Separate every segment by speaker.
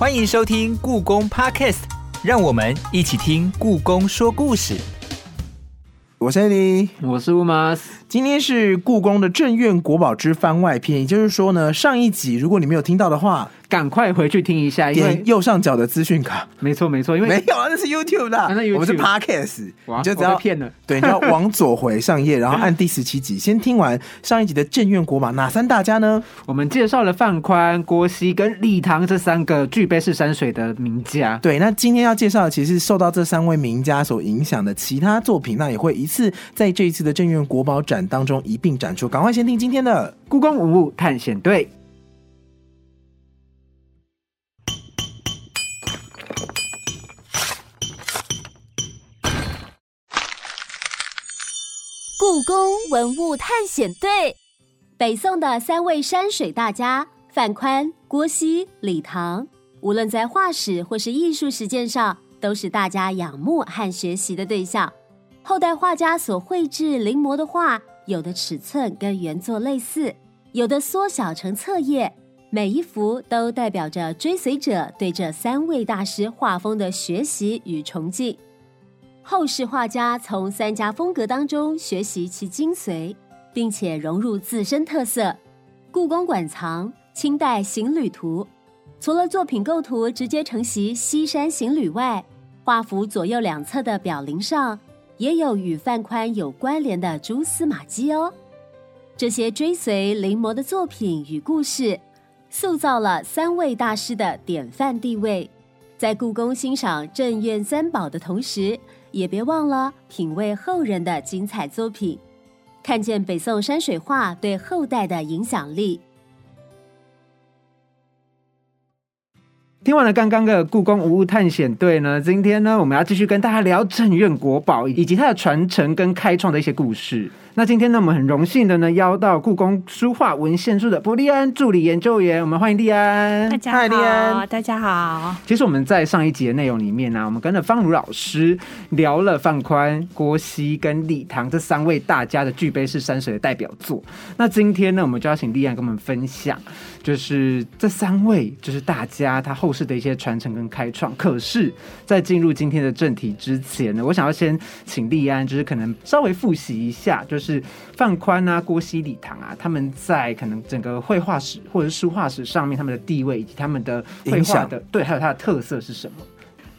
Speaker 1: 欢迎收听故宫 Podcast，让我们一起听故宫说故事。
Speaker 2: 我是 Eddie，
Speaker 3: 我是乌马斯。
Speaker 2: 今天是故宫的镇院国宝之番外篇，也就是说呢，上一集如果你没有听到的话，
Speaker 3: 赶快回去听一下，因为
Speaker 2: 点右上角的资讯卡。
Speaker 3: 没错没错，因为
Speaker 2: 没有啊，那是 YouTube 的，
Speaker 3: 那 YouTube
Speaker 2: 我们是 Podcast，
Speaker 3: 哇
Speaker 2: 你就只要
Speaker 3: 被骗了
Speaker 2: 对，你就要往左回上页，然后按第十七集，先听完上一集的镇院国宝哪三大家呢？
Speaker 3: 我们介绍了范宽、郭熙跟李唐这三个具备是山水的名家。
Speaker 2: 对，那今天要介绍的其实是受到这三位名家所影响的其他作品，那也会一次在这一次的镇院国宝展当中一并展出。赶快先听今天的。
Speaker 3: 故宫文物探险队，
Speaker 4: 故宫文物探险队，北宋的三位山水大家范宽、郭熙、李唐，无论在画史或是艺术实践上，都是大家仰慕和学习的对象。后代画家所绘制临摹的画，有的尺寸跟原作类似，有的缩小成册页，每一幅都代表着追随者对这三位大师画风的学习与崇敬。后世画家从三家风格当中学习其精髓，并且融入自身特色。故宫馆藏《清代行旅图》，除了作品构图直接承袭西山行旅外，画幅左右两侧的表灵上也有与范宽有关联的蛛丝马迹哦。这些追随临摹的作品与故事，塑造了三位大师的典范地位。在故宫欣赏镇院三宝的同时，也别忘了品味后人的精彩作品，看见北宋山水画对后代的影响力。
Speaker 3: 听完了刚刚的故宫无物探险队呢，今天呢，我们要继续跟大家聊镇院国宝以及它的传承跟开创的一些故事。那今天呢，我们很荣幸的呢，邀到故宫书画文献处的卜利安助理研究员，我们欢迎利安。
Speaker 5: 大家
Speaker 2: 好，利安，
Speaker 5: 大家好。
Speaker 3: 其实我们在上一集的内容里面呢、我们跟着方如老师聊了范宽、郭熙跟李唐这三位大家的具备式山水的代表作。那今天呢，我们就要请利安跟我们分享，就是这三位就是大家他后世的一些传承跟开创。可是，在进入今天的正题之前呢，我想要先请利安，就是可能稍微复习一下，就是范宽啊、郭熙、李唐啊，他们在可能整个绘画史或者是书画史上面他们的地位以及他们的绘画
Speaker 2: 影响
Speaker 3: 的对，还有它的特色是什么？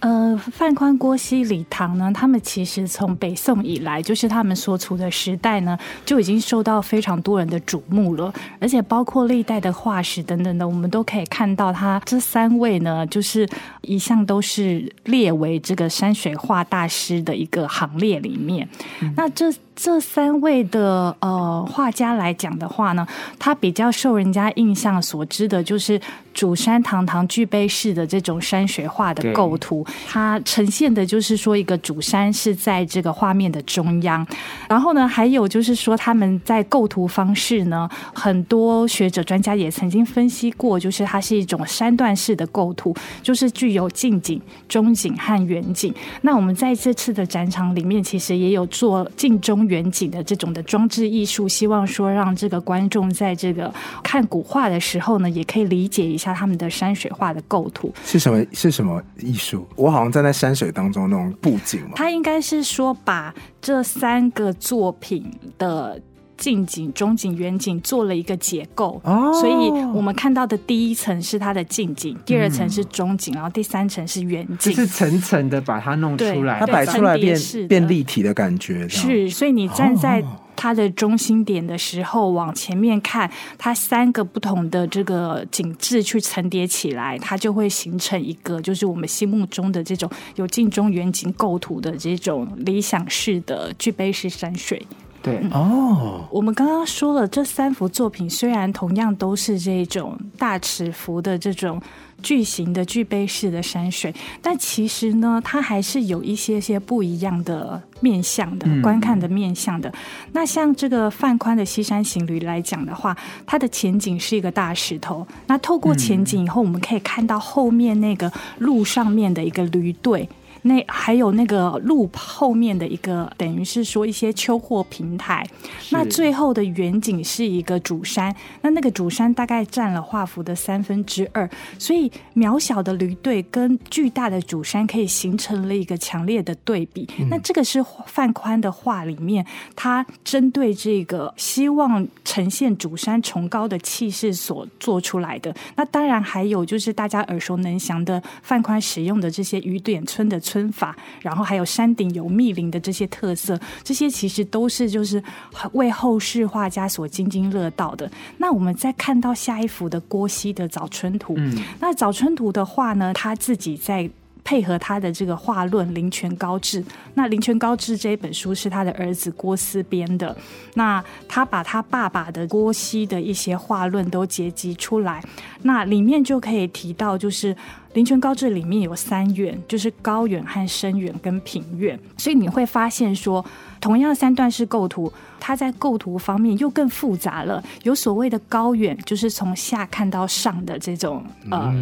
Speaker 5: 呃，范宽、郭熙、李唐呢，他们其实从北宋以来，就是他们所处的时代呢，就已经受到非常多人的瞩目了，而且包括历代的画史等等的，我们都可以看到，他这三位呢，就是一向都是列为这个山水画大师的一个行列里面。那这这三位的呃画家来讲的话呢，他比较受人家印象所知的就是主山堂堂具备式的这种山水画的构图，它呈现的就是说一个主山是在这个画面的中央，然后呢，还有就是说他们在构图方式呢，很多学者专家也曾经分析过，就是它是一种山段式的构图，就是具有近景、中景和远景。那我们在这次的展场里面，其实也有做近中远景的这种的装置艺术，希望说让这个观众在这个看古画的时候呢，也可以理解一下他们的山水画的构图。
Speaker 2: 是什么？是什么艺术？我好像站在山水当中那种布景嘛。
Speaker 5: 他应该是说把这三个作品的。近景、中景、远景做了一个结构，
Speaker 2: 哦
Speaker 5: 所以我们看到的第一层是它的近景，第二层是中景，然后第三层是远景。
Speaker 3: 就是层层的把它弄出来
Speaker 2: 它
Speaker 5: 对。
Speaker 2: 摆出来变变立体的感觉，
Speaker 5: 是，所以你站在
Speaker 2: 哦
Speaker 5: 它的中心点的时候，往前面看，它三个不同的这个景致去层叠起来，它就会形成一个就是我们心目中的这种有近中远景构图的这种理想式的具备式山水。
Speaker 3: 对，
Speaker 2: 哦，
Speaker 5: 我们刚刚说了，这三幅作品虽然同样都是这种大尺幅的这种巨型的具备式的山水，但其实呢，它还是有一些些不一样的面向的、
Speaker 3: 嗯
Speaker 5: 观看的面向的。那像这个范宽的《西山行旅》来讲的话，它的前景是一个大石头，那透过前景以后，我们可以看到后面那个路上面的一个驴队。那还有那个路后面的一个，等于是说一些秋货平台。那最后的远景是一个主山，那那个主山大概占了画幅的三分之二，所以渺小的驴队跟巨大的主山可以形成了一个强烈的对比。那这个是范宽的画里面，他针对这个希望呈现主山崇高的气势所做出来的。那当然还有就是大家耳熟能详的范宽使用的这些雨点村的村法，然后还有山顶有密林的这些特色，这些其实都是就是为后世画家所津津乐道的。那我们再看到下一幅的郭熙的《早春图》，嗯那《早春图》的话呢，他自己在。配合他的这个画论《林泉高志》，那《林泉高志》这一本书是他的儿子郭思编的。那他把他爸爸的郭熙的一些画论都结集出来，那里面就可以提到，就是《林泉高志》里面有三远，就是高远和深远跟平远，所以你会发现说，同样三段式构图。它在构图方面又更复杂了，有所谓的高远，就是从下看到上的这种呃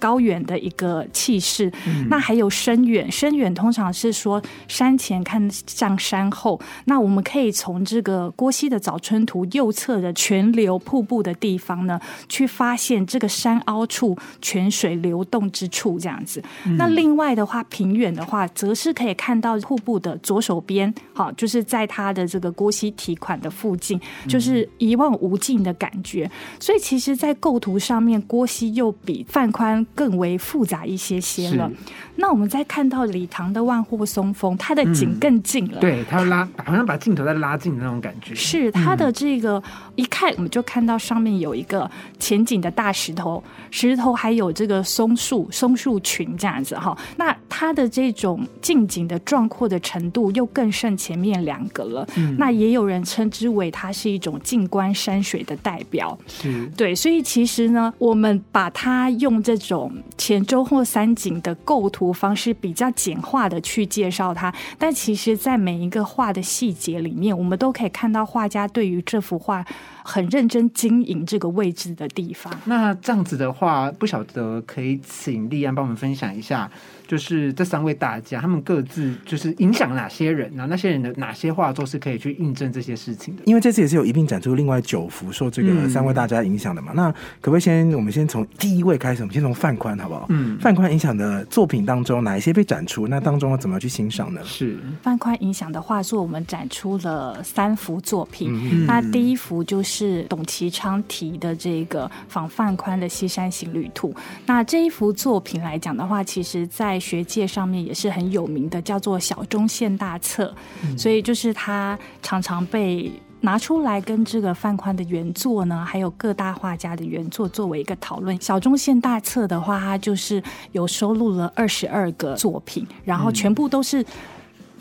Speaker 5: 高远的一个气势。那还有深远，深远通常是说山前看向山后。那我们可以从这个郭熙的《早春图》右侧的泉流瀑布的地方呢，去发现这个山凹处泉水流动之处这样子。那另外的话，平远的话，则是可以看到瀑布的左手边，好，就是在它的这个郭熙。提款的附近就是一望无尽的感觉，所以其实，在构图上面，郭熙又比范宽更为复杂一些些了。那我们再看到李唐的万壑松风，它的景更近了，
Speaker 3: 对，它拉好像把镜头在拉近的那种感觉。
Speaker 5: 是它的这个一看，我们就看到上面有一个前景的大石头，石头还有这个松树、松树群这样子哈。那它的这种近景的壮阔的程度又更胜前面两个了。那也有人。人称之为它是一种静观山水的代表，
Speaker 3: 是
Speaker 5: 对，所以其实呢，我们把它用这种前周后三景的构图方式比较简化的去介绍它，但其实在每一个画的细节里面，我们都可以看到画家对于这幅画很认真经营这个位置的地方。
Speaker 3: 那这样子的话，不晓得可以请立安帮我们分享一下。就是这三位大家，他们各自就是影响哪些人呢？那些人的哪些画作是可以去印证这些事情的？
Speaker 2: 因为这次也是有一并展出另外九幅受这个三位大家影响的嘛。那可不可以先我们先从第一位开始？我们先从范宽好不好？嗯，范宽影响的作品当中，哪一些被展出？那当中要怎么去欣赏呢？
Speaker 3: 是
Speaker 5: 范宽影响的画作，我们展出了三幅作品。那第一幅就是董其昌提的这个仿范宽的《西山行旅图》。那这一幅作品来讲的话，其实在在学界上面也是很有名的，叫做小中线大册，所以就是他常常被拿出来跟这个范宽的原作呢，还有各大画家的原作作为一个讨论。小中线大册的话，它就是有收录了二十二个作品，然后全部都是。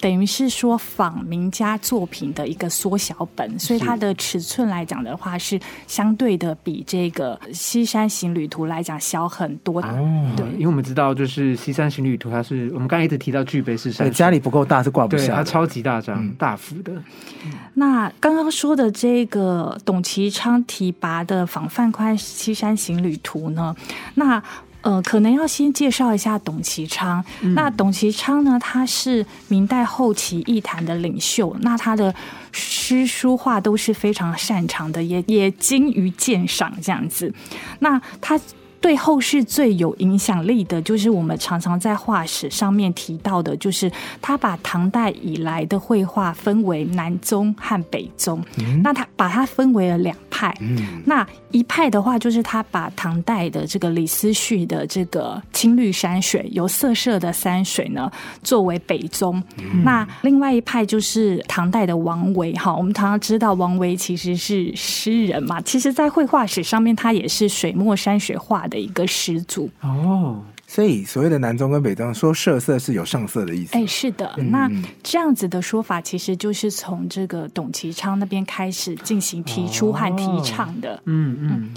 Speaker 5: 等于是说仿名家作品的一个缩小本，所以它的尺寸来讲的话，是相对的比这个《西山行旅图》来讲小很多。
Speaker 3: 哦，对，因为我们知道，就是《西山行旅图》，它是我们刚才一直提到巨碑是山，
Speaker 2: 家里不够大是挂不下，
Speaker 3: 它超级大张、大幅的。
Speaker 5: 那刚刚说的这个董其昌提拔的仿范宽《西山行旅图》呢，那。呃，可能要先介绍一下董其昌。那董其昌呢，他是明代后期艺坛的领袖，那他的诗书画都是非常擅长的，也也精于鉴赏这样子。那他。对后世最有影响力的，就是我们常常在画史上面提到的，就是他把唐代以来的绘画分为南宗和北宗。那他把它分为了两派。那一派的话，就是他把唐代的这个李思绪的这个青绿山水，由色色的山水呢，作为北宗。那另外一派就是唐代的王维。哈，我们常常知道王维其实是诗人嘛，其实在绘画史上面，他也是水墨山水画。的一个始祖
Speaker 2: 哦，所以所谓的南宗跟北宗说设色是有上色的意思。
Speaker 5: 哎，是的，那这样子的说法其实就是从这个董其昌那边开始进行提出和提倡的。嗯嗯。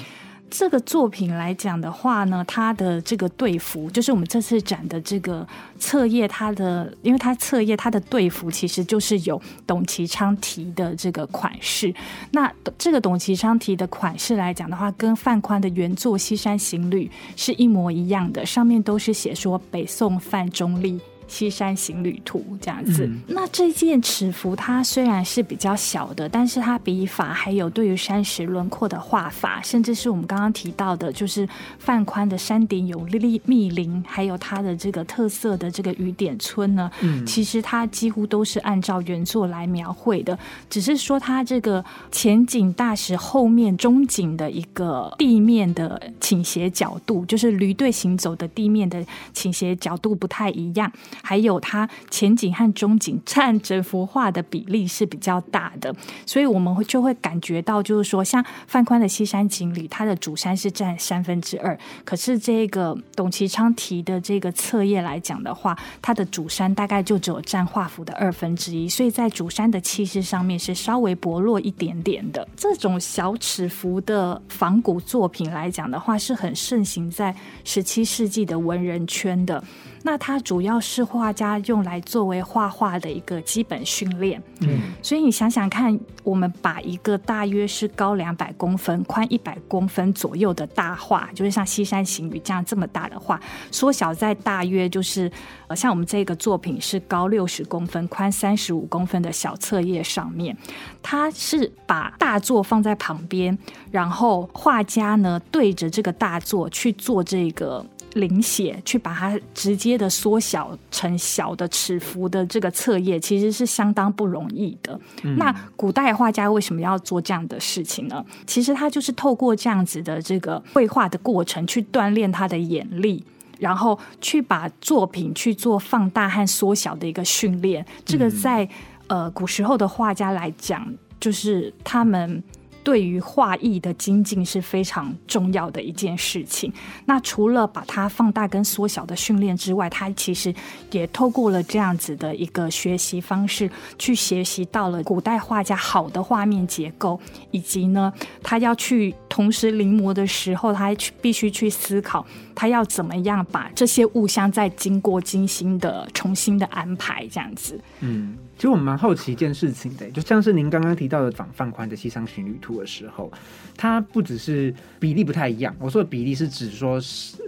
Speaker 5: 这个作品来讲的话呢，它的这个对符，就是我们这次展的这个册页，它的，因为它册页它的对符其实就是有董其昌题的这个款式。那这个董其昌题的款式来讲的话，跟范宽的原作《西山行旅》是一模一样的，上面都是写说北宋范中立。西山行旅图》这样子。那这件尺幅它虽然是比较小的，但是它笔法还有对于山石轮廓的画法，甚至是我们刚刚提到的，就是范宽的山顶有密林，还有它的这个特色的这个雨点村呢，嗯，其实它几乎都是按照原作来描绘的，只是说它这个前景大石后面中景的一个地面的倾斜角度，就是驴队行走的地面的倾斜角度不太一样，还有它前景和中景占整幅画的比例是比较大的，所以我们会就会感觉到，就是说像范宽的西山景里，它的主山是占三分之二，可是这个董其昌提的这个册页来讲的话，它的主山大概就只有占画幅的二分之一，所以在主山的气势上面是稍微薄弱一点点的。这种小尺幅的仿古作品来讲的话，是很盛行在十七世纪的文人圈的。那它主要是画家用来作为画画的一个基本训练。嗯，所以你想想看，我们把一个大约是高两百公分、宽一百公分左右的大画，就是像《西山行雨》这样这么大的画，缩小在大约就是呃，像我们这个作品是高六十公分、宽三十五公分的小册页上面，它是把大作放在旁边，然后画家呢对着这个大作去做这个。临写去把它直接的缩小成小的尺幅的这个册页，其实是相当不容易的。那古代画家为什么要做这样的事情呢？其实他就是透过这样子的这个绘画的过程，去锻炼他的眼力，然后去把作品去做放大和缩小的一个训练。这个在呃古时候的画家来讲，就是他们。对于画艺的精进是非常重要的一件事情。那除了把它放大跟缩小的训练之外，他其实也透过了这样子的一个学习方式，去学习到了古代画家好的画面结构，以及呢，他要去同时临摹的时候，他去必须去思考，他要怎么样把这些物象再经过精心的重新的安排，这样子。
Speaker 3: 嗯。其实我蛮好奇一件事情的，就像是您刚刚提到的仿范宽的《西山行旅图》的时候，它不只是比例不太一样。我说的比例是指说，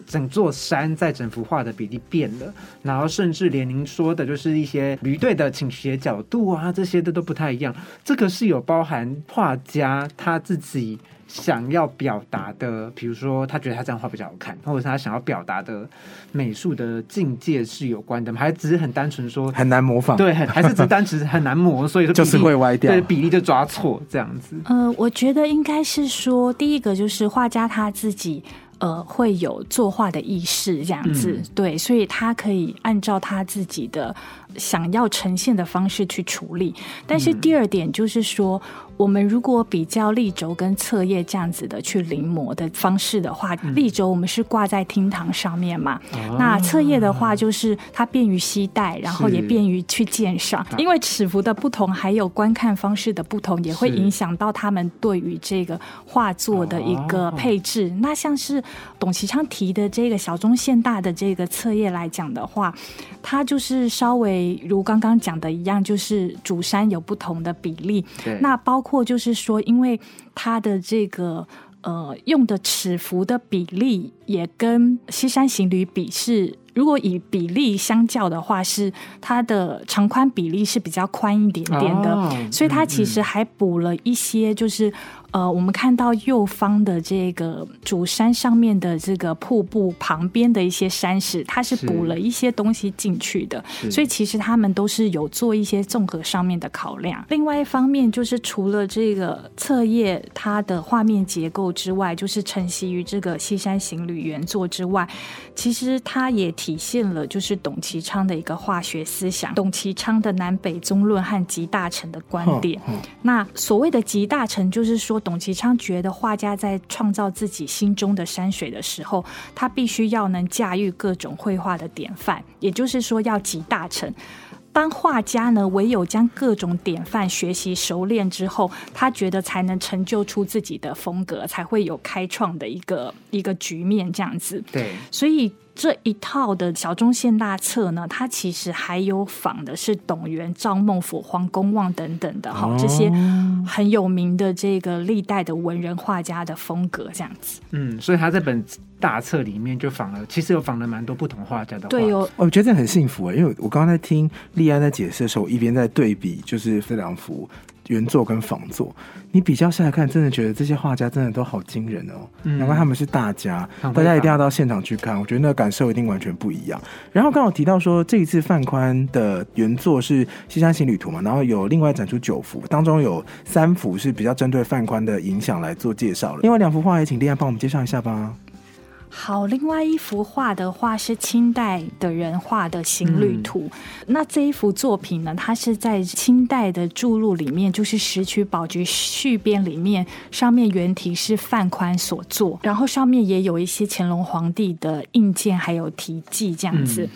Speaker 3: 整座山在整幅画的比例变了，然后甚至连您说的，就是一些驴队的倾斜角度啊，这些的都不太一样。这个是有包含画家他自己。想要表达的，比如说他觉得他这样画比较好看，或者是他想要表达的美术的境界是有关的吗？还只是很单纯说
Speaker 2: 很难模仿？
Speaker 3: 对，很还是只单纯很难模，所以说
Speaker 2: 就是会歪掉，
Speaker 3: 对比例就抓错这样子。
Speaker 5: 呃，我觉得应该是说，第一个就是画家他自己。呃，会有作画的意识这样子，对，所以他可以按照他自己的想要呈现的方式去处理。但是第二点就是说，我们如果比较立轴跟侧页这样子的去临摹的方式的话，立轴我们是挂在厅堂上面嘛，那侧页的话就是它便于携带，然后也便于去鉴赏。因为尺幅的不同，还有观看方式的不同，也会影响到他们对于这个画作的一个配置。那像是。董其昌提的这个小中线大的这个册页来讲的话，它就是稍微如刚刚讲的一样，就是主山有不同的比例。那包括就是说，因为它的这个呃用的尺幅的比例也跟西山行旅比是。如果以比例相较的话，是它的长宽比例是比较宽一点点的，所以它其实还补了一些，就是呃，我们看到右方的这个主山上面的这个瀑布旁边的一些山石，它是补了一些东西进去的，所以其实他们都是有做一些综合上面的考量。另外一方面，就是除了这个册页它的画面结构之外，就是承袭于这个西山行旅原作之外，其实它也。体现了就是董其昌的一个化学思想，董其昌的南北宗论和集大成的观点。那所谓的集大成，就是说董其昌觉得画家在创造自己心中的山水的时候，他必须要能驾驭各种绘画的典范，也就是说要集大成。当画家呢，唯有将各种典范学习熟练之后，他觉得才能成就出自己的风格，才会有开创的一个一个局面这样子。
Speaker 3: 对，
Speaker 5: 所以。这一套的小中线大册呢，它其实还有仿的是董源、赵孟俯、黄公望等等的哈，这些很有名的这个历代的文人画家的风格这样子。
Speaker 3: 嗯，所以他这本大册里面就仿了，其实有仿了蛮多不同画家的画。
Speaker 5: 对，有
Speaker 2: 我觉得这很幸福哎，因为我刚刚在听丽安在解释的时候，一边在对比，就是这两幅。原作跟仿作，你比较下来看，真的觉得这些画家真的都好惊人哦。难怪他们是大家，大家一定要到现场去看，我觉得那感受一定完全不一样。然后刚好提到说，这一次范宽的原作是《西山行旅图》嘛，然后有另外展出九幅，当中有三幅是比较针对范宽的影响来做介绍了。另外两幅画也请丽安帮我们介绍一下吧。
Speaker 5: 好，另外一幅画的话是清代的人画的行旅图。那这一幅作品呢，它是在清代的著录里面，就是《石渠宝局续编》里面，上面原题是范宽所作，然后上面也有一些乾隆皇帝的印鉴，还有题记这样子。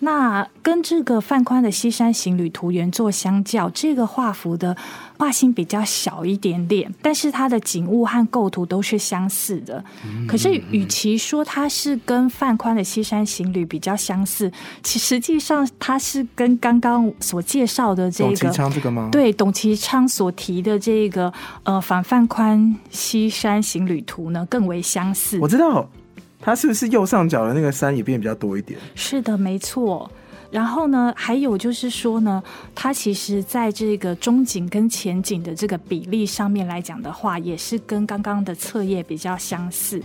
Speaker 5: 那跟这个范宽的《西山行旅图》原作相较，这个画幅的画心比较小一点点，但是它的景物和构图都是相似的。可是，与其说它是跟范宽的《西山行旅》比较相似，其实际上它是跟刚刚所介绍的这个
Speaker 2: 董其昌这个吗？
Speaker 5: 对，董其昌所提的这个呃反范宽《西山行旅图》呢更为相似。
Speaker 2: 我知道。它是不是右上角的那个山也变比较多一点？
Speaker 5: 是的，没错。然后呢，还有就是说呢，它其实在这个中景跟前景的这个比例上面来讲的话，也是跟刚刚的册页比较相似。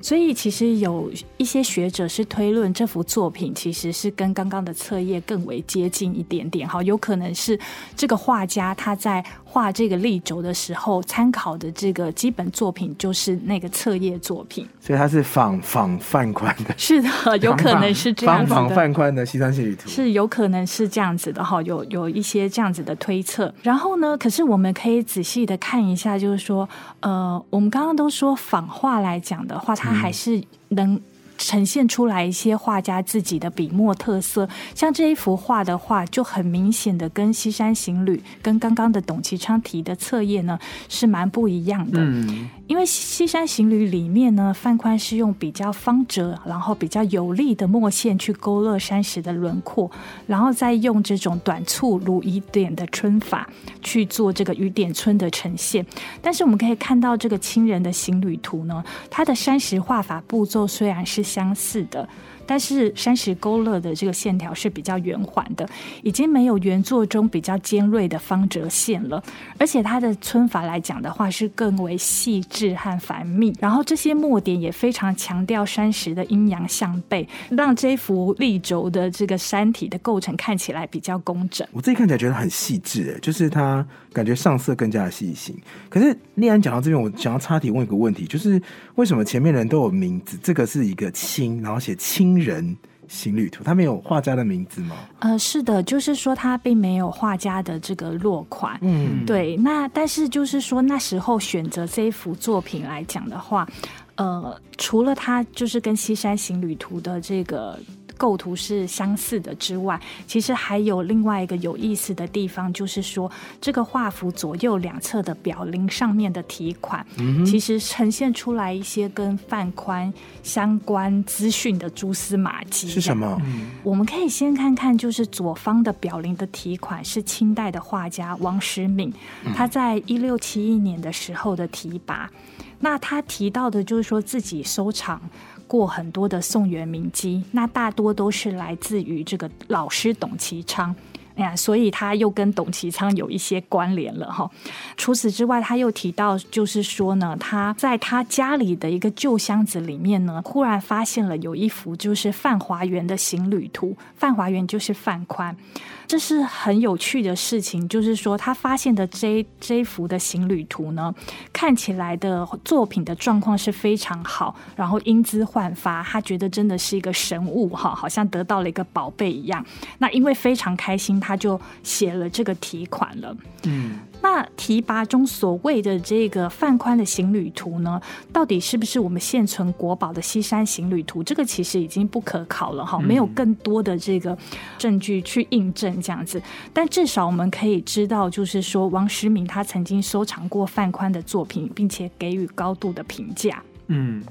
Speaker 5: 所以其实有一些学者是推论这幅作品其实是跟刚刚的册页更为接近一点点。哈，有可能是这个画家他在画这个立轴的时候参考的这个基本作品就是那个册页作品。
Speaker 2: 所以它是仿仿范宽的。
Speaker 5: 是的，有可能是这样
Speaker 2: 子的。仿仿范宽的西山系。
Speaker 5: 是有可能是这样子的哈，有有一些这样子的推测。然后呢，可是我们可以仔细的看一下，就是说，呃，我们刚刚都说仿画来讲的话，它还是能。呈现出来一些画家自己的笔墨特色，像这一幅画的话，就很明显的跟《西山行旅》跟刚刚的董其昌提的册页呢是蛮不一样的。嗯，因为《西山行旅》里面呢，范宽是用比较方折，然后比较有力的墨线去勾勒山石的轮廓，然后再用这种短促如雨点的皴法去做这个雨点皴的呈现。但是我们可以看到这个亲人的行旅图呢，它的山石画法步骤虽然是。相似的。但是山石勾勒的这个线条是比较圆缓的，已经没有原作中比较尖锐的方折线了。而且它的皴法来讲的话，是更为细致和繁密。然后这些墨点也非常强调山石的阴阳相背，让这幅立轴的这个山体的构成看起来比较工整。
Speaker 2: 我自己看起来觉得很细致，哎，就是它感觉上色更加的细心。可是丽安讲到这边，我想要插题问一个问题，就是为什么前面人都有名字，这个是一个清，然后写清。人行旅图，他没有画家的名字吗？
Speaker 5: 呃，是的，就是说他并没有画家的这个落款。嗯，对。那但是就是说那时候选择这一幅作品来讲的话，呃，除了他就是跟《西山行旅图》的这个。构图是相似的之外，其实还有另外一个有意思的地方，就是说这个画幅左右两侧的表铃上面的题款，其实呈现出来一些跟范宽相关资讯的蛛丝马迹。
Speaker 2: 是什么？
Speaker 5: 我们可以先看看，就是左方的表铃的题款是清代的画家王时敏，他在一六七一年的时候的题跋。那他提到的就是说自己收藏。过很多的宋元名迹，那大多都是来自于这个老师董其昌，哎呀，所以他又跟董其昌有一些关联了哈。除此之外，他又提到，就是说呢，他在他家里的一个旧箱子里面呢，忽然发现了有一幅就是范华园的行旅图，范华园就是范宽。这是很有趣的事情，就是说他发现的这这幅的行旅图呢，看起来的作品的状况是非常好，然后英姿焕发，他觉得真的是一个神物哈，好像得到了一个宝贝一样。那因为非常开心，他就写了这个题款了。嗯。那提拔中所谓的这个范宽的行旅图呢，到底是不是我们现存国宝的西山行旅图？这个其实已经不可考了哈，没有更多的这个证据去印证这样子。但至少我们可以知道，就是说王时敏他曾经收藏过范宽的作品，并且给予高度的评价。嗯。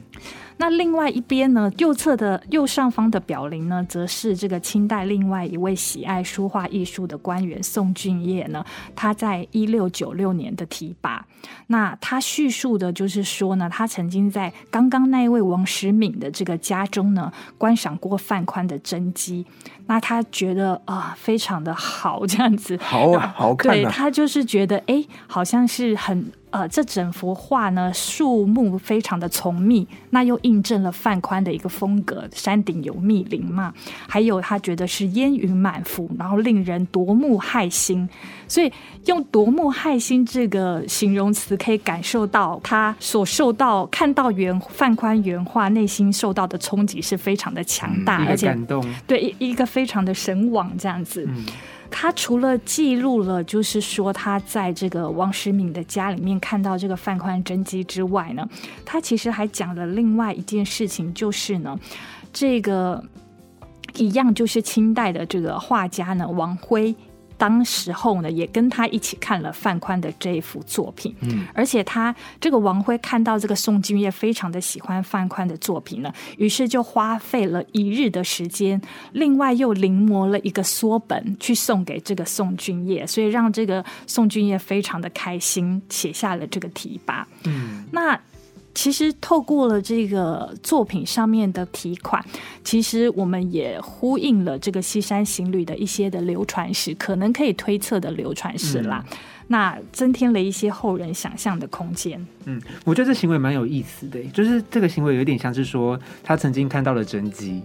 Speaker 5: 那另外一边呢，右侧的右上方的表灵呢，则是这个清代另外一位喜爱书画艺术的官员宋俊业呢，他在一六九六年的提拔。那他叙述的就是说呢，他曾经在刚刚那一位王时敏的这个家中呢，观赏过范宽的真迹。那他觉得啊，非常的好，这样子，
Speaker 2: 好啊，好看。
Speaker 5: 对他就是觉得，哎，好像是很。呃，这整幅画呢，树木非常的丛密，那又印证了范宽的一个风格，山顶有密林嘛。还有他觉得是烟云满腹，然后令人夺目骇心。所以用夺目骇心这个形容词，可以感受到他所受到看到原范宽原画，内心受到的冲击是非常的强大，而且
Speaker 3: 感动，
Speaker 5: 对一一个非常的神往这样子。他除了记录了，就是说他在这个王时敏的家里面看到这个范宽真迹之外呢，他其实还讲了另外一件事情，就是呢，这个一样就是清代的这个画家呢，王辉。当时候呢，也跟他一起看了范宽的这一幅作品，嗯，而且他这个王辉看到这个宋君业非常的喜欢范宽的作品呢，于是就花费了一日的时间，另外又临摹了一个缩本去送给这个宋君业，所以让这个宋君业非常的开心，写下了这个题跋，嗯，那。其实透过了这个作品上面的题款，其实我们也呼应了这个西山行旅的一些的流传史，可能可以推测的流传史啦。那增添了一些后人想象的空间。
Speaker 3: 嗯，我觉得这行为蛮有意思的，就是这个行为有点像是说他曾经看到了真迹，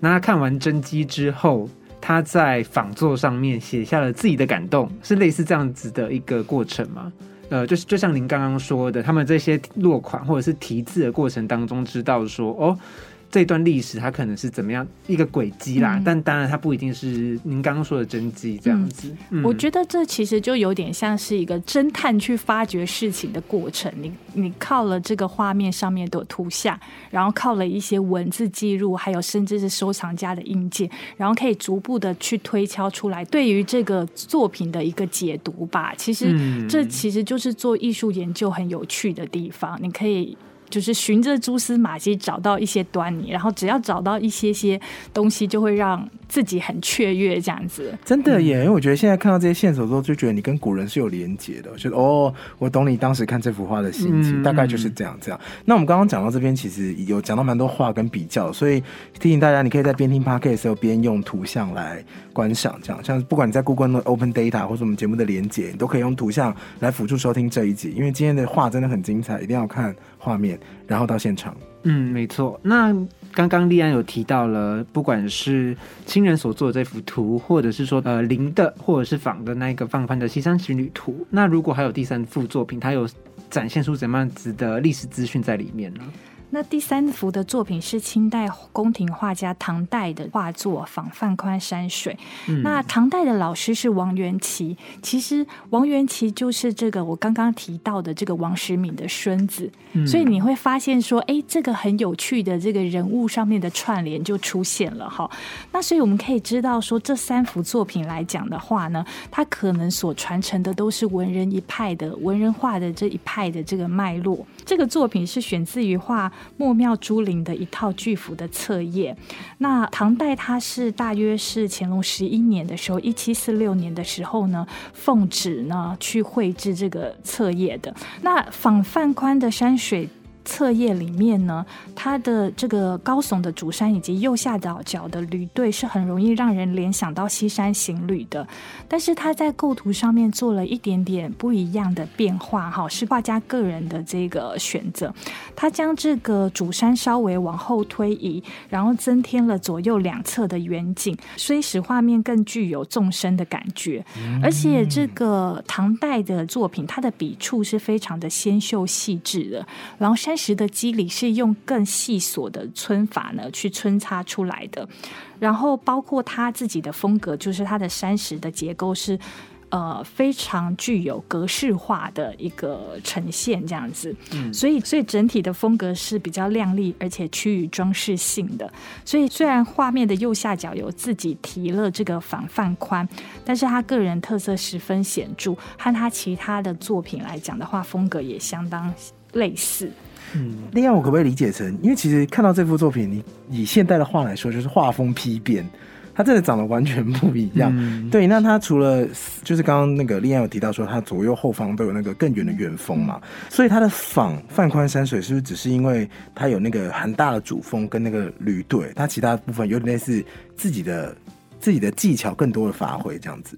Speaker 3: 那他看完真迹之后，他在仿作上面写下了自己的感动，是类似这样子的一个过程吗？呃，就是就像您刚刚说的，他们这些落款或者是题字的过程当中，知道说哦。这段历史它可能是怎么样一个轨迹啦，但当然它不一定是您刚刚说的真迹这样子。
Speaker 5: 我觉得这其实就有点像是一个侦探去发掘事情的过程。你你靠了这个画面上面的图像，然后靠了一些文字记录，还有甚至是收藏家的印鉴，然后可以逐步的去推敲出来对于这个作品的一个解读吧。其实这其实就是做艺术研究很有趣的地方，你可以。就是循着蛛丝马迹找到一些端倪，然后只要找到一些些东西，就会让自己很雀跃，这样子。
Speaker 2: 真的耶，因为我觉得现在看到这些线索之后，就觉得你跟古人是有连结的。觉得哦，我懂你当时看这幅画的心情，大概就是这样这样。那我们刚刚讲到这边，其实有讲到蛮多画跟比较，所以提醒大家，你可以在边听 podcast 的时候边用图像来观赏，这样像不管你在 Google 的 Open Data 或者我们节目的连接，你都可以用图像来辅助收听这一集。因为今天的画真的很精彩，一定要看。画面，然后到现场。
Speaker 3: 嗯，没错。那刚刚立安有提到了，不管是亲人所做的这幅图，或者是说呃林的，或者是仿的那个放宽的西山情侣图。那如果还有第三幅作品，它有展现出怎么样子的历史资讯在里面呢？
Speaker 5: 那第三幅的作品是清代宫廷画家唐代的画作《仿范宽山水》。那唐代的老师是王元祁，其实王元祁就是这个我刚刚提到的这个王时敏的孙子。所以你会发现说，哎，这个很有趣的这个人物上面的串联就出现了哈。那所以我们可以知道说，这三幅作品来讲的话呢，它可能所传承的都是文人一派的文人画的这一派的这个脉络。这个作品是选自于画。莫妙珠林的一套巨幅的册页，那唐代它是大约是乾隆十一年的时候，一七四六年的时候呢，奉旨呢去绘制这个册页的。那仿范宽的山水。侧页里面呢，它的这个高耸的主山以及右下角角的旅队是很容易让人联想到西山行旅的，但是它在构图上面做了一点点不一样的变化，哈，是画家个人的这个选择。他将这个主山稍微往后推移，然后增添了左右两侧的远景，虽使画面更具有纵深的感觉。而且这个唐代的作品，它的笔触是非常的纤秀细致的，然后山。石的肌理是用更细琐的皴法呢去皴擦出来的，然后包括他自己的风格，就是他的山石的结构是。呃，非常具有格式化的一个呈现，这样子，嗯，所以所以整体的风格是比较亮丽，而且趋于装饰性的。所以虽然画面的右下角有自己提了这个防范宽，但是他个人特色十分显著，和他其他的作品来讲的话，风格也相当类似。
Speaker 2: 嗯，另外我可不可以理解成，因为其实看到这幅作品，你以现代的话来说，就是画风批变。它真的长得完全不一样，对。那它除了就是刚刚那个丽安有提到说，它左右后方都有那个更远的远峰嘛，所以它的仿范宽山水是不是只是因为它有那个很大的主峰跟那个旅队，它其他部分有点类似自己的自己的技巧更多的发挥这样子？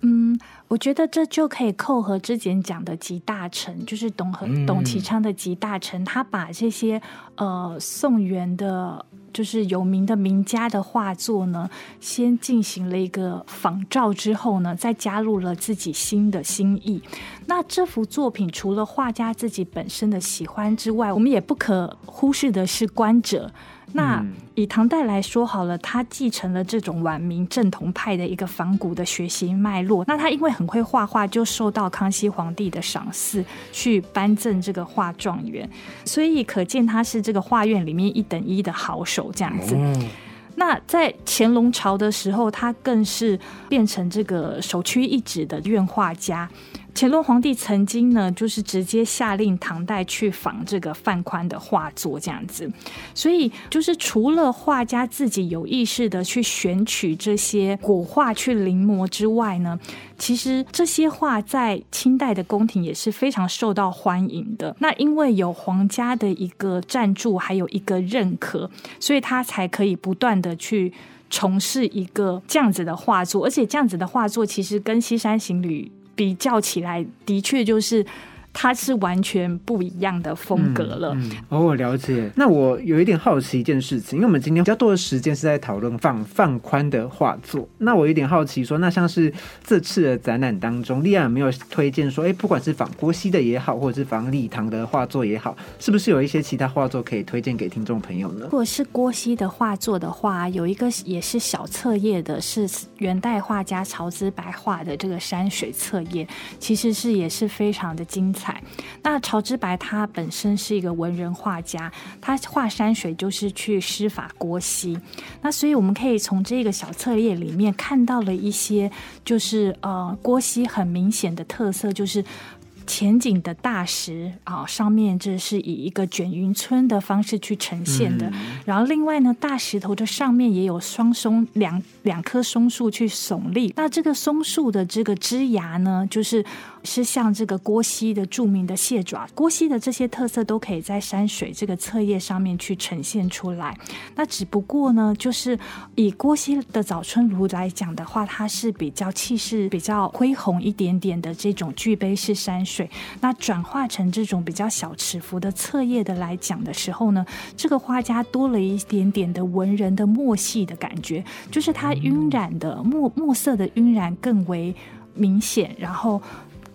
Speaker 5: 嗯，我觉得这就可以扣合之前讲的集大成，就是董和董其昌的集大成，他把这些呃宋元的。就是有名的名家的画作呢，先进行了一个仿照之后呢，再加入了自己新的心意。那这幅作品除了画家自己本身的喜欢之外，我们也不可忽视的是观者。那以唐代来说好了，他继承了这种晚明正统派的一个仿古的学习脉络。那他因为很会画画，就受到康熙皇帝的赏赐，去颁赠这个画状元。所以可见他是这个画院里面一等一的好手这样子。那在乾隆朝的时候，他更是变成这个首屈一指的院画家。乾隆皇帝曾经呢，就是直接下令唐代去仿这个范宽的画作，这样子。所以，就是除了画家自己有意识的去选取这些古画去临摹之外呢，其实这些画在清代的宫廷也是非常受到欢迎的。那因为有皇家的一个赞助，还有一个认可，所以他才可以不断的去从事一个这样子的画作，而且这样子的画作其实跟《西山行旅》。比较起来，的确就是。它是完全不一样的风格了。
Speaker 3: 哦，我了解。那我有一点好奇一件事情，因为我们今天比较多的时间是在讨论放放宽的画作。那我有点好奇，说那像是这次的展览当中，丽亚有没有推荐说，哎，不管是仿郭熙的也好，或者是仿李唐的画作也好，是不是有一些其他画作可以推荐给听众朋友呢？
Speaker 5: 如果是郭熙的画作的话，有一个也是小册页的，是元代画家曹之白画的这个山水册页，其实是也是非常的精彩。那曹之白他本身是一个文人画家，他画山水就是去施法郭熙，那所以我们可以从这个小册页里面看到了一些，就是呃郭熙很明显的特色，就是前景的大石啊，上面这是以一个卷云村的方式去呈现的，然后另外呢，大石头的上面也有双松两两棵松树去耸立，那这个松树的这个枝芽呢，就是。是像这个郭熙的著名的蟹爪，郭熙的这些特色都可以在山水这个册页上面去呈现出来。那只不过呢，就是以郭熙的早春炉来讲的话，它是比较气势比较恢宏一点点的这种巨碑式山水。那转化成这种比较小尺幅的册页的来讲的时候呢，这个画家多了一点点的文人的墨系的感觉，就是它晕染的墨墨色的晕染更为明显，然后。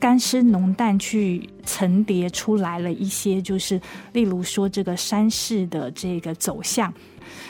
Speaker 5: 干湿浓淡去层叠出来了一些，就是例如说这个山势的这个走向，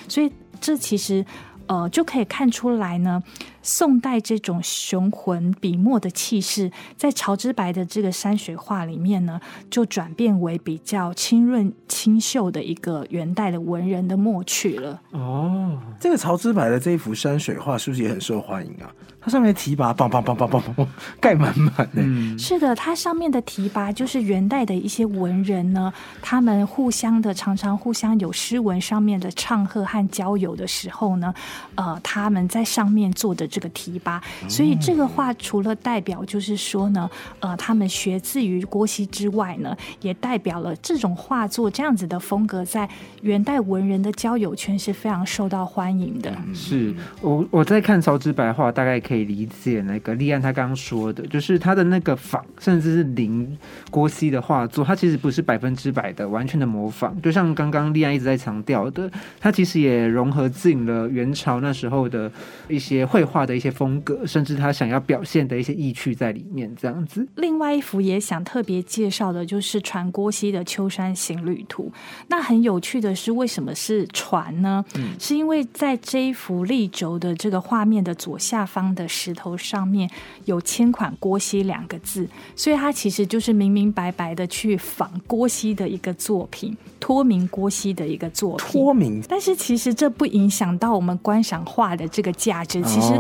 Speaker 5: 所以这其实呃就可以看出来呢。宋代这种雄浑笔墨的气势，在曹之白的这个山水画里面呢，就转变为比较清润清秀的一个元代的文人的墨趣了。
Speaker 2: 哦，这个曹之白的这一幅山水画是不是也很受欢迎啊？它上面的提拔，棒棒棒棒棒棒，盖满满的。
Speaker 5: 是的，它上面的提拔就是元代的一些文人呢，他们互相的常常互相有诗文上面的唱和和交友的时候呢，呃，他们在上面做的。这个提拔，所以这个话除了代表就是说呢，呃，他们学自于郭熙之外呢，也代表了这种画作这样子的风格，在元代文人的交友圈是非常受到欢迎的。
Speaker 3: 是我我在看曹植白话，大概可以理解那个立安他刚刚说的，就是他的那个仿，甚至是临郭熙的画作，他其实不是百分之百的完全的模仿，就像刚刚立安一直在强调的，他其实也融合进了元朝那时候的一些绘画。的一些风格，甚至他想要表现的一些意趣在里面，这样子。
Speaker 5: 另外一幅也想特别介绍的，就是传郭熙的《秋山行旅图》。那很有趣的是，为什么是船呢？嗯，是因为在这一幅立轴的这个画面的左下方的石头上面有千款“郭熙”两个字，所以它其实就是明明白白的去仿郭熙的一个作品，脱名郭熙的一个作品。
Speaker 2: 脱名，
Speaker 5: 但是其实这不影响到我们观赏画的这个价值。其实。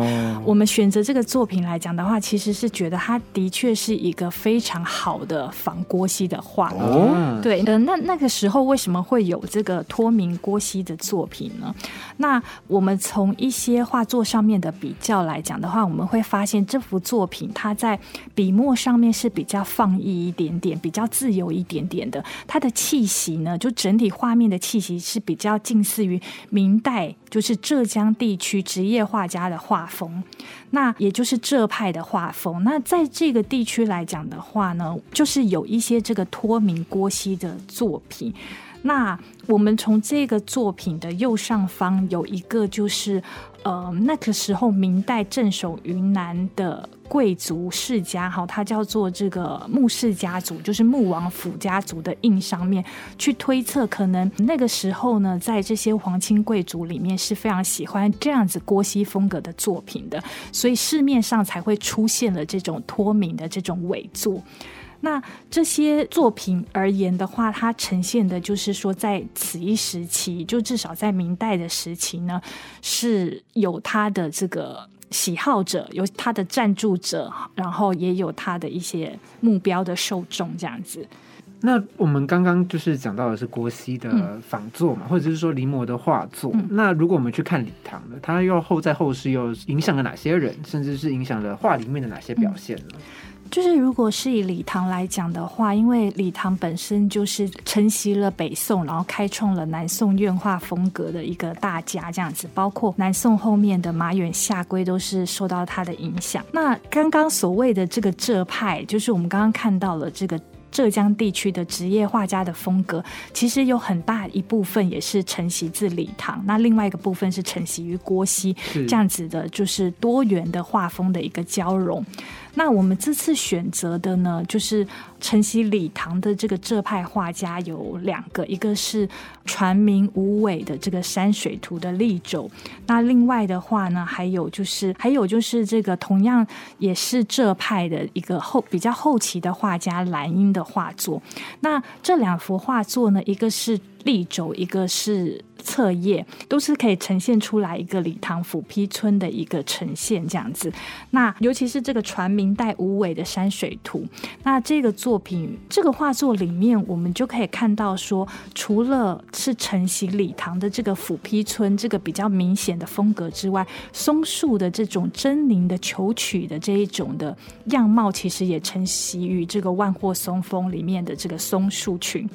Speaker 5: 我们选择这个作品来讲的话，其实是觉得它的确是一个非常好的仿郭熙的画。
Speaker 3: 哦，
Speaker 5: 对，呃，那那个时候为什么会有这个脱名郭熙的作品呢？那我们从一些画作上面的比较来讲的的话，我们会发现这幅作品它在笔墨上面是比较放逸一点点，比较自由一点点的。它的气息呢，就整体画面的气息是比较近似于明代，就是浙江地区职业画家的画风，那也就是浙派的画风。那在这个地区来讲的话呢，就是有一些这个托名郭熙的作品。那我们从这个作品的右上方有一个，就是呃那个时候明代镇守云南的贵族世家，哈，它叫做这个穆氏家族，就是穆王府家族的印上面去推测，可能那个时候呢，在这些皇亲贵族里面是非常喜欢这样子郭熙风格的作品的，所以市面上才会出现了这种脱名的这种伪作。那这些作品而言的话，它呈现的就是说，在此一时期，就至少在明代的时期呢，是有他的这个喜好者，有他的赞助者，然后也有他的一些目标的受众这样子。
Speaker 3: 那我们刚刚就是讲到的是郭熙的仿作嘛，或者是说临摹的画作。那如果我们去看李唐的，他又后在后世又影响了哪些人，甚至是影响了画里面的哪些表现呢？
Speaker 5: 就是如果是以李唐来讲的话，因为李唐本身就是承袭了北宋，然后开创了南宋院画风格的一个大家，这样子，包括南宋后面的马远、夏圭都是受到他的影响。那刚刚所谓的这个浙派，就是我们刚刚看到了这个。浙江地区的职业画家的风格，其实有很大一部分也是承袭自李唐，那另外一个部分是承袭于郭熙，这样子的，就是多元的画风的一个交融。那我们这次选择的呢，就是晨曦礼堂的这个浙派画家有两个，一个是传名无尾的这个山水图的立轴，那另外的话呢，还有就是还有就是这个同样也是浙派的一个后比较后期的画家蓝英的画作。那这两幅画作呢，一个是立轴，一个是。册页都是可以呈现出来一个李唐府批村的一个呈现这样子。那尤其是这个传明代无尾的山水图，那这个作品这个画作里面，我们就可以看到说，除了是承袭李唐的这个府批村这个比较明显的风格之外，松树的这种狰狞的求曲的这一种的样貌，其实也承袭于这个万壑松风里面的这个松树群。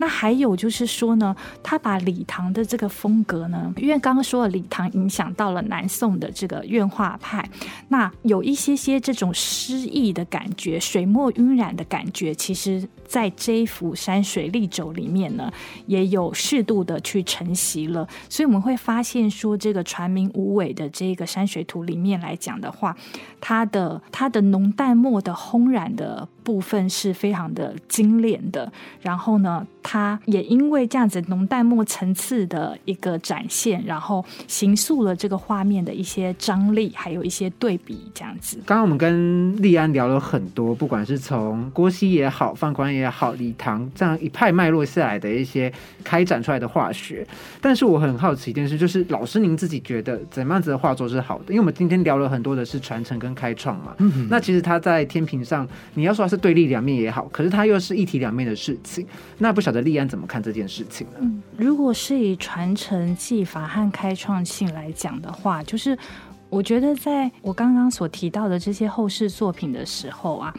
Speaker 5: 那还有就是说呢，他把李唐的这个风格呢，因为刚刚说了李唐影响到了南宋的这个院画派，那有一些些这种诗意的感觉、水墨晕染的感觉，其实在这一幅山水立轴里面呢，也有适度的去承袭了。所以我们会发现说，这个传名无尾的这个山水图里面来讲的话，它的它的浓淡墨的烘染的部分是非常的精炼的，然后呢。它也因为这样子浓淡墨层次的一个展现，然后形塑了这个画面的一些张力，还有一些对比，这样子。
Speaker 3: 刚刚我们跟立安聊了很多，不管是从郭熙也好，范宽也好，李唐这样一派脉络下来的一些开展出来的化学。但是我很好奇一件事，就是老师您自己觉得怎么样子的画作是好的？因为我们今天聊了很多的是传承跟开创嘛。嗯。那其实它在天平上，你要说它是对立两面也好，可是它又是一体两面的事情。那不晓得。立安怎么看这件事情呢？
Speaker 5: 如果是以传承技法和开创性来讲的话，就是我觉得在我刚刚所提到的这些后世作品的时候啊。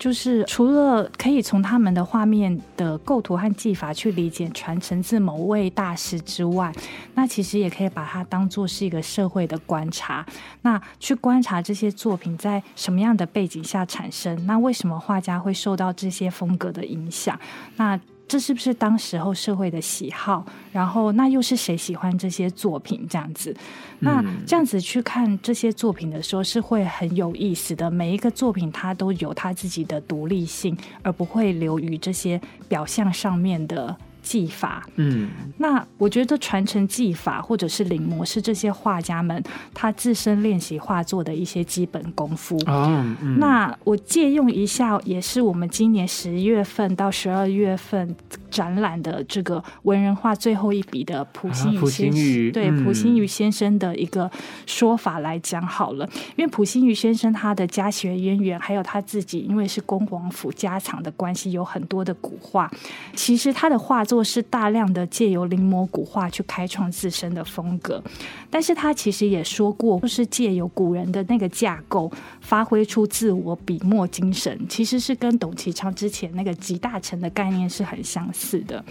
Speaker 5: 就是除了可以从他们的画面的构图和技法去理解传承自某位大师之外，那其实也可以把它当做是一个社会的观察。那去观察这些作品在什么样的背景下产生，那为什么画家会受到这些风格的影响？那这是不是当时候社会的喜好？然后那又是谁喜欢这些作品？这样子，那这样子去看这些作品的时候是会很有意思的。每一个作品它都有它自己的独立性，而不会流于这些表象上面的技法。
Speaker 3: 嗯，
Speaker 5: 那我觉得传承技法或者是临摹是这些画家们他自身练习画作的一些基本功夫。
Speaker 3: 哦，嗯
Speaker 5: 那我借用一下，也是我们今年十月份到十二月份展览的这个文人画最后一笔的普心
Speaker 3: 啊普
Speaker 5: 宇先生，对
Speaker 3: 嗯
Speaker 5: 普心宇先生的一个说法来讲好了。因为普心宇先生他的家学渊源，还有他自己因为是恭王府家藏的关系，有很多的古画。其实他的画作是大量的借由临摹古画去开创自身的风格，但是他其实也说过，就是借由古人的那个架构，发挥出自我笔墨精神，其实是跟董其昌之前那个集大成的概念是很相似的。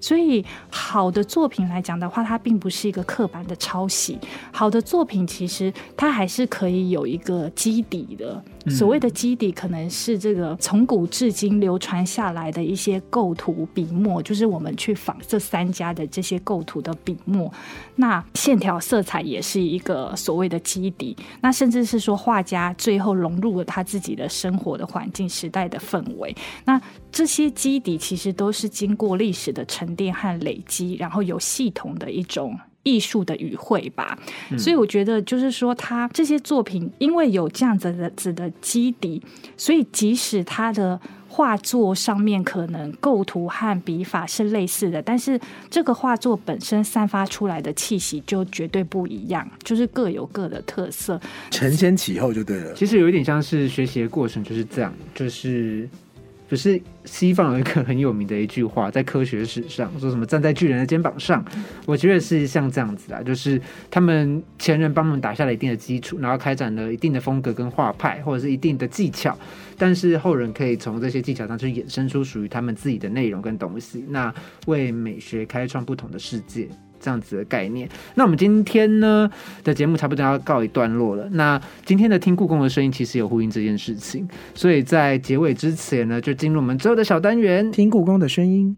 Speaker 5: 所以，好的作品来讲的话，它并不是一个刻板的抄袭。好的作品其实它还是可以有一个基底的。所谓的基底，可能是这个从古至今流传下来的一些构图笔墨，就是我们去仿这三家的这些构图的笔墨。那线条色彩也是一个所谓的基底。那甚至是说，画家最后融入了他自己的生活的环境、时代的氛围。那这些基底其实都是经过历史的沉淀和累积，然后有系统的一种。艺术的语汇吧，所以我觉得就是说，他这些作品因为有这样子的子的基底，所以即使他的画作上面可能构图和笔法是类似的，但是这个画作本身散发出来的气息就绝对不一样，就是各有各的特色。
Speaker 2: 承先启后就对了。
Speaker 3: 其实有一点像是学习的过程，就是这样，就是。不是西方有一个很有名的一句话，在科学史上说什么站在巨人的肩膀上，我觉得是像这样子啊，就是他们前人帮我们打下了一定的基础，然后开展了一定的风格跟画派，或者是一定的技巧，但是后人可以从这些技巧上去衍生出属于他们自己的内容跟东西，那为美学开创不同的世界。这样子的概念。那我们今天呢的节目差不多要告一段落了。那今天的听故宫的声音其实有呼应这件事情，所以在结尾之前呢，就进入我们最后的小单元。
Speaker 2: 听故宫的声音，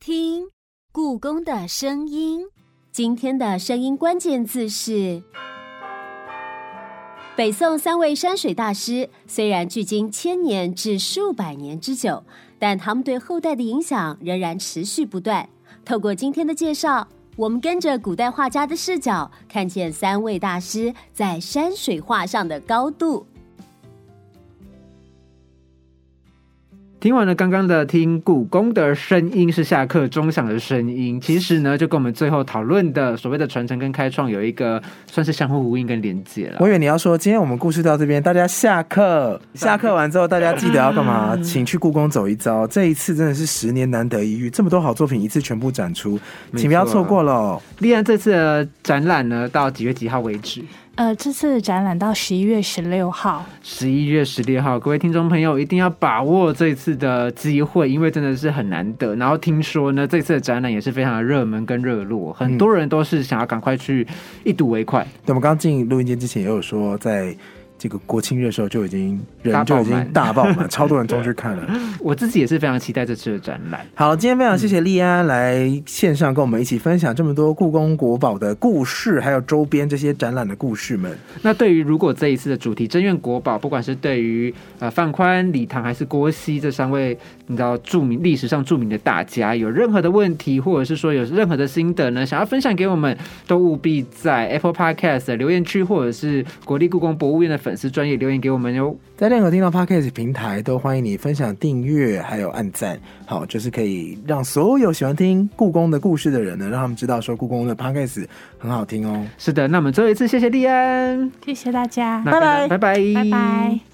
Speaker 4: 听故宫的声音。今天的声音关键字是北宋三位山水大师，虽然距今千年至数百年之久，但他们对后代的影响仍然持续不断。透过今天的介绍，我们跟着古代画家的视角，看见三位大师在山水画上的高度。
Speaker 3: 听完了刚刚的听故宫的声音是下课钟响的声音，其实呢，就跟我们最后讨论的所谓的传承跟开创有一个算是相互呼应跟连接了。
Speaker 2: 我以为你要说，今天我们故事到这边，大家下课，下课完之后，大家记得要干嘛？请去故宫走一遭。这一次真的是十年难得一遇，这么多好作品一次全部展出，请不要错过了。
Speaker 3: 丽安这次的展览呢，到几月几号为止？
Speaker 5: 呃，这次的展览到十一月十六号，
Speaker 3: 十一月十六号，各位听众朋友一定要把握这次的机会，因为真的是很难得。然后听说呢，这次的展览也是非常的热门跟热络，很多人都是想要赶快去一睹为快。
Speaker 2: 对，我们刚进录音间之前也有说，在这个国庆日的时候就已经人就已经大爆满，超多人冲去看了。
Speaker 3: 我自己也是非常期待这次的展览。
Speaker 2: 好，今天非常谢谢丽安来线上跟我们一起分享这么多故宫国宝的故事，还有周边这些展览的故事们。
Speaker 3: 那对于如果这一次的主题珍苑国宝，不管是对于呃范宽、李唐还是郭熙这三位你知道著名历史上著名的大家，有任何的问题，或者是说有任何的心得呢，想要分享给我们，都务必在 Apple Podcast 的留言区，或者是国立故宫博物院的粉丝专业留言给我们哟。
Speaker 2: 在任何听到 Podcast 平台都欢迎你分享、订阅，还有按赞。好，就是可以让所有喜欢听故宫的故事的人呢，让他们知道说故宫的 Podcast 很好听哦。
Speaker 3: 是的，那我们最后一次谢谢利安，
Speaker 5: 谢谢大家，
Speaker 3: 拜拜拜拜
Speaker 5: 拜拜。